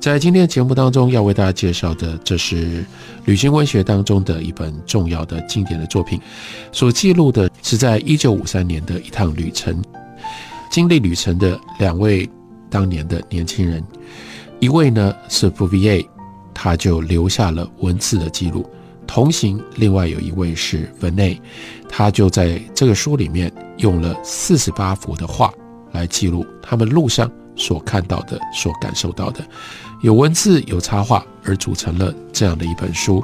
在今天的节目当中，要为大家介绍的，这是旅行文学当中的一本重要的经典的作品，所记录的是在一九五三年的一趟旅程。经历旅程的两位当年的年轻人，一位呢是 b o u v i e 他就留下了文字的记录；同行另外有一位是 vene 他就在这个书里面用了四十八幅的画来记录他们路上所看到的、所感受到的。有文字有插画而组成了这样的一本书，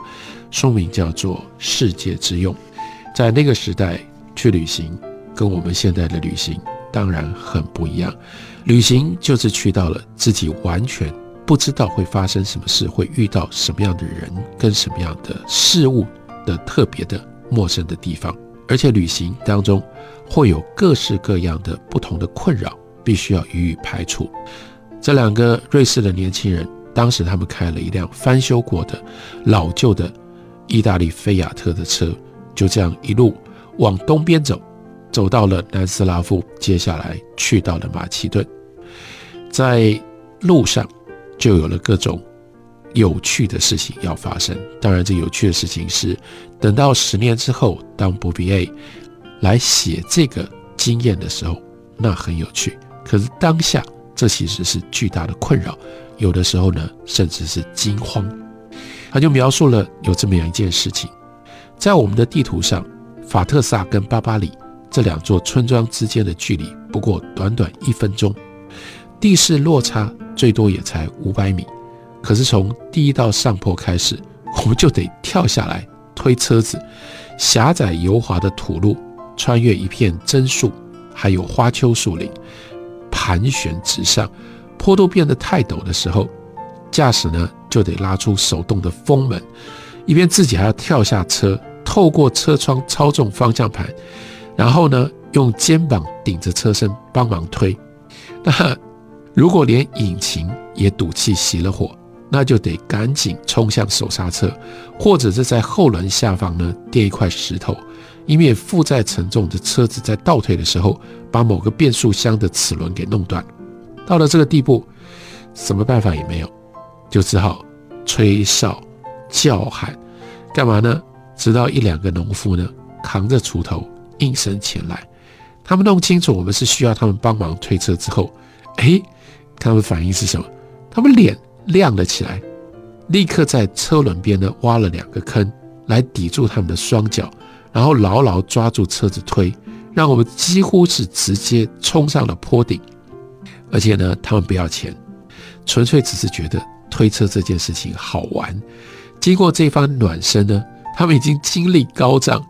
书名叫做《世界之用》。在那个时代去旅行，跟我们现在的旅行当然很不一样。旅行就是去到了自己完全不知道会发生什么事，会遇到什么样的人跟什么样的事物的特别的陌生的地方，而且旅行当中会有各式各样的不同的困扰，必须要予以排除。这两个瑞士的年轻人，当时他们开了一辆翻修过的老旧的意大利菲亚特的车，就这样一路往东边走，走到了南斯拉夫，接下来去到了马其顿。在路上就有了各种有趣的事情要发生。当然，这有趣的事情是等到十年之后，当博比 A 来写这个经验的时候，那很有趣。可是当下。这其实是巨大的困扰，有的时候呢，甚至是惊慌。他就描述了有这么样一件事情，在我们的地图上，法特萨跟巴巴里这两座村庄之间的距离不过短短一分钟，地势落差最多也才五百米。可是从第一道上坡开始，我们就得跳下来推车子，狭窄油滑的土路，穿越一片榛树，还有花丘树林。盘旋直上，坡度变得太陡的时候，驾驶呢就得拉出手动的风门，一边自己还要跳下车，透过车窗操纵方向盘，然后呢用肩膀顶着车身帮忙推。那如果连引擎也赌气熄了火，那就得赶紧冲向手刹车，或者是在后轮下方呢垫一块石头。以免负载沉重的车子在倒退的时候，把某个变速箱的齿轮给弄断。到了这个地步，什么办法也没有，就只好吹哨叫喊，干嘛呢？直到一两个农夫呢扛着锄头应声前来。他们弄清楚我们是需要他们帮忙推车之后，哎，他们反应是什么？他们脸亮了起来，立刻在车轮边呢挖了两个坑来抵住他们的双脚。然后牢牢抓住车子推，让我们几乎是直接冲上了坡顶。而且呢，他们不要钱，纯粹只是觉得推车这件事情好玩。经过这番暖身呢，他们已经精力高涨。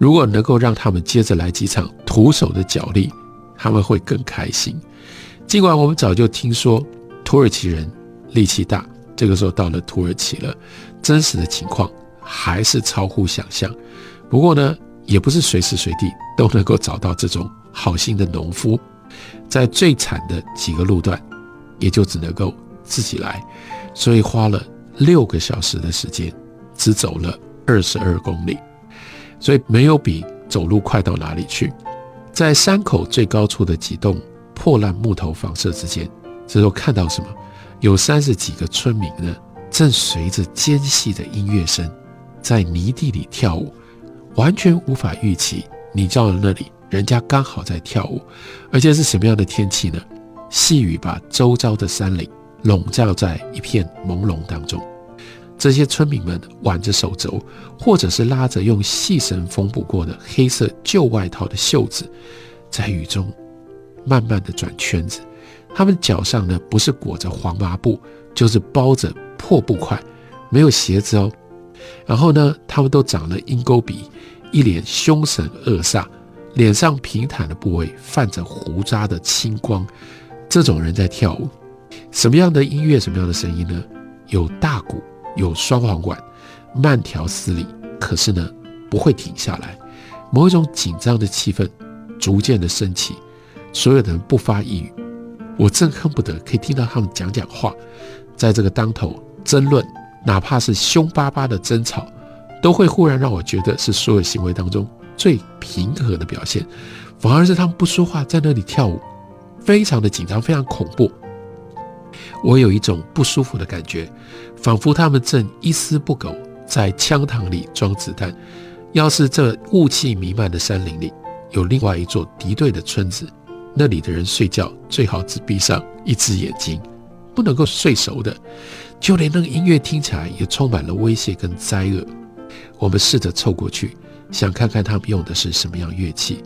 如果能够让他们接着来几场徒手的脚力，他们会更开心。尽管我们早就听说土耳其人力气大，这个时候到了土耳其了，真实的情况还是超乎想象。不过呢，也不是随时随地都能够找到这种好心的农夫，在最惨的几个路段，也就只能够自己来，所以花了六个小时的时间，只走了二十二公里，所以没有比走路快到哪里去。在山口最高处的几栋破烂木头房舍之间，这时候看到什么？有三十几个村民呢，正随着尖细的音乐声，在泥地里跳舞。完全无法预期，你到了那里，人家刚好在跳舞，而且是什么样的天气呢？细雨把周遭的山岭笼罩在一片朦胧当中。这些村民们挽着手肘，或者是拉着用细绳缝补过的黑色旧外套的袖子，在雨中慢慢的转圈子。他们脚上呢，不是裹着黄麻布，就是包着破布块，没有鞋子哦。然后呢，他们都长了鹰钩鼻。一脸凶神恶煞，脸上平坦的部位泛着胡渣的青光，这种人在跳舞，什么样的音乐，什么样的声音呢？有大鼓，有双簧管，慢条斯理，可是呢，不会停下来。某一种紧张的气氛逐渐的升起，所有的人不发一语。我真恨不得可以听到他们讲讲话，在这个当头争论，哪怕是凶巴巴的争吵，都会忽然让我觉得是所有行为当中最平和的表现。反而是他们不说话，在那里跳舞，非常的紧张，非常恐怖。我有一种不舒服的感觉，仿佛他们正一丝不苟在枪膛里装子弹。要是这雾气弥漫的山林里有另外一座敌对的村子，那里的人睡觉最好只闭上一只眼睛，不能够睡熟的。就连那个音乐听起来也充满了威胁跟灾厄。我们试着凑过去，想看看他们用的是什么样乐器。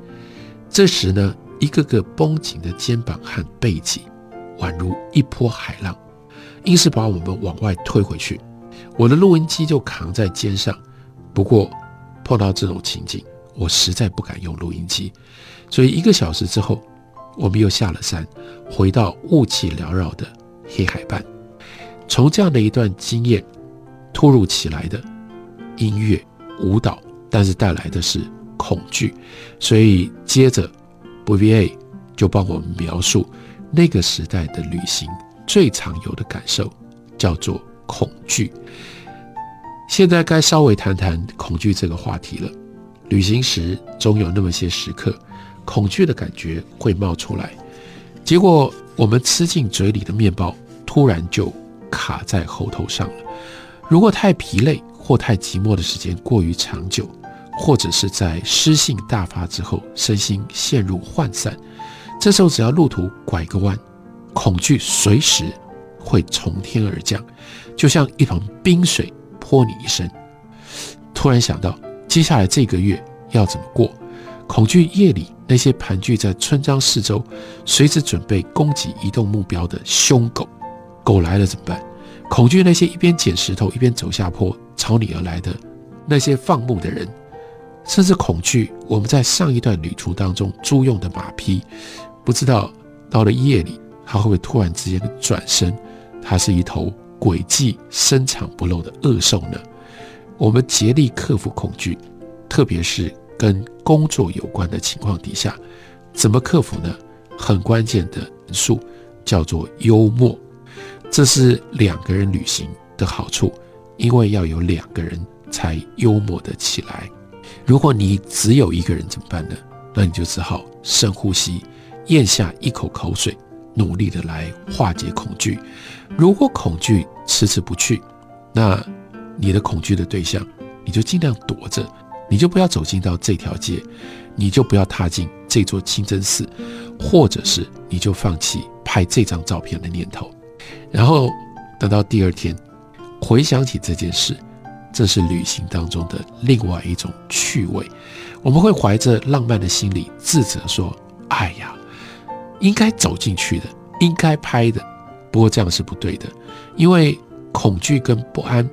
这时呢，一个个绷紧的肩膀和背脊，宛如一波海浪，硬是把我们往外推回去。我的录音机就扛在肩上，不过碰到这种情景，我实在不敢用录音机。所以一个小时之后，我们又下了山，回到雾气缭绕的黑海畔。从这样的一段经验突如其来的音乐舞蹈，但是带来的是。恐惧，所以接着 b v a 就帮我们描述那个时代的旅行最常有的感受，叫做恐惧。现在该稍微谈谈恐惧这个话题了。旅行时总有那么些时刻，恐惧的感觉会冒出来，结果我们吃进嘴里的面包突然就卡在喉头上了。如果太疲累或太寂寞的时间过于长久，或者是在诗性大发之后，身心陷入涣散，这时候只要路途拐个弯，恐惧随时会从天而降，就像一盆冰水泼你一身。突然想到，接下来这个月要怎么过？恐惧夜里那些盘踞在村庄四周，随时准备攻击移动目标的凶狗，狗来了怎么办？恐惧那些一边捡石头一边走下坡朝你而来的那些放牧的人。甚至恐惧我们在上一段旅途当中租用的马匹，不知道到了夜里，它会不会突然之间转身，它是一头诡计深藏不露的恶兽呢？我们竭力克服恐惧，特别是跟工作有关的情况底下，怎么克服呢？很关键的因素叫做幽默，这是两个人旅行的好处，因为要有两个人才幽默的起来。如果你只有一个人怎么办呢？那你就只好深呼吸，咽下一口口水，努力的来化解恐惧。如果恐惧迟迟不去，那你的恐惧的对象，你就尽量躲着，你就不要走进到这条街，你就不要踏进这座清真寺，或者是你就放弃拍这张照片的念头。然后等到第二天，回想起这件事。这是旅行当中的另外一种趣味，我们会怀着浪漫的心理自责说：“哎呀，应该走进去的，应该拍的。”不过这样是不对的，因为恐惧跟不安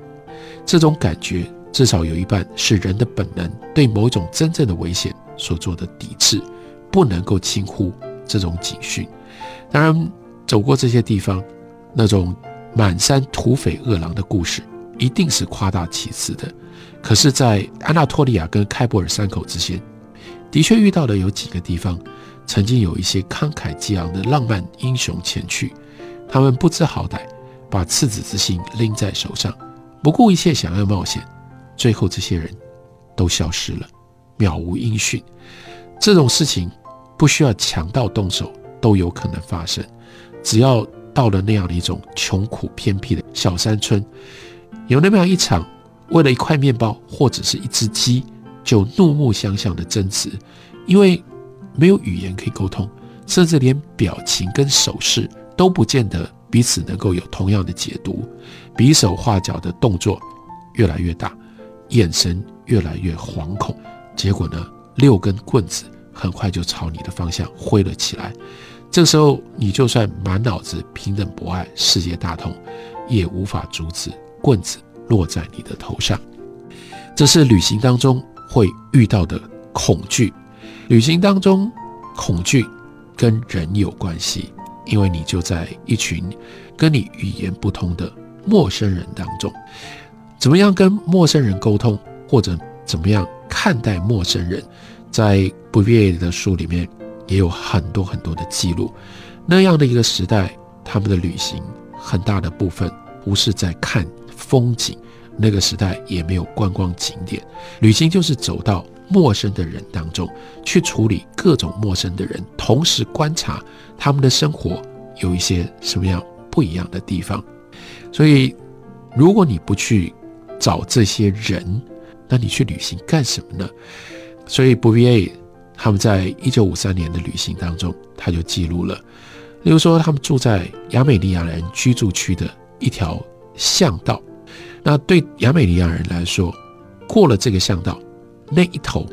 这种感觉，至少有一半是人的本能对某种真正的危险所做的抵制，不能够轻忽这种警讯。当然，走过这些地方，那种满山土匪恶狼的故事。一定是夸大其词的。可是，在安纳托利亚跟开伯尔山口之间，的确遇到了有几个地方，曾经有一些慷慨激昂的浪漫英雄前去，他们不知好歹，把赤子之心拎在手上，不顾一切想要冒险，最后这些人都消失了，渺无音讯。这种事情不需要强盗动手都有可能发生，只要到了那样的一种穷苦偏僻的小山村。有那么样一场，为了一块面包或者是一只鸡，就怒目相向的争执，因为没有语言可以沟通，甚至连表情跟手势都不见得彼此能够有同样的解读，比手画脚的动作越来越大，眼神越来越惶恐，结果呢，六根棍子很快就朝你的方向挥了起来。这时候，你就算满脑子平等博爱、世界大同，也无法阻止。棍子落在你的头上，这是旅行当中会遇到的恐惧。旅行当中，恐惧跟人有关系，因为你就在一群跟你语言不通的陌生人当中。怎么样跟陌生人沟通，或者怎么样看待陌生人，在布列的书里面也有很多很多的记录。那样的一个时代，他们的旅行很大的部分不是在看风景，那个时代也没有观光景点，旅行就是走到陌生的人当中去处理各种陌生的人，同时观察他们的生活有一些什么样不一样的地方。所以，如果你不去找这些人，那你去旅行干什么呢？所以 b o v i 他们在一九五三年的旅行当中，他就记录了，例如说他们住在亚美尼亚人居住区的一条巷道，那对亚美尼亚人来说，过了这个巷道那一头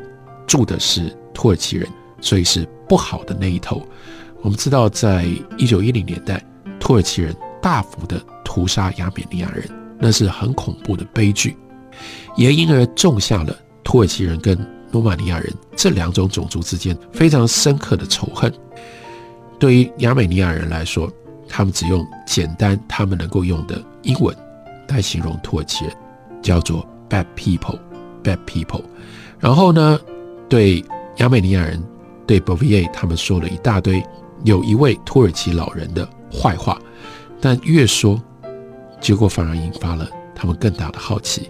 住的是土耳其人，所以是不好的那一头。我们知道，在一九一零年代，土耳其人大幅的屠杀亚美尼亚人，那是很恐怖的悲剧。也因而种下了土耳其人跟罗马尼亚人这两种种族之间非常深刻的仇恨。对于亚美尼亚人来说，他们只用简单他们能够用的英文来形容土耳其人，叫做 bad people，bad people。然后呢，对亚美尼亚人，对 b o v i e 他们说了一大堆有一位土耳其老人的坏话，但越说，结果反而引发了他们更大的好奇。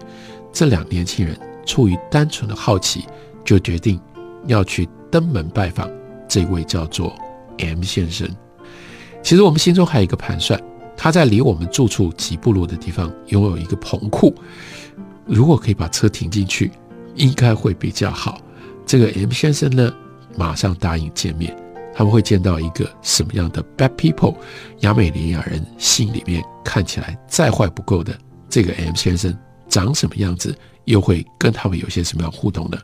这两年轻人出于单纯的好奇，就决定要去登门拜访这位叫做 M 先生。其实我们心中还有一个盘算，他在离我们住处几步路的地方拥有一个棚库，如果可以把车停进去，应该会比较好。这个 M 先生呢，马上答应见面。他们会见到一个什么样的 bad people？亚美尼亚人心里面看起来再坏不够的这个 M 先生。长什么样子，又会跟他们有些什么样互动呢？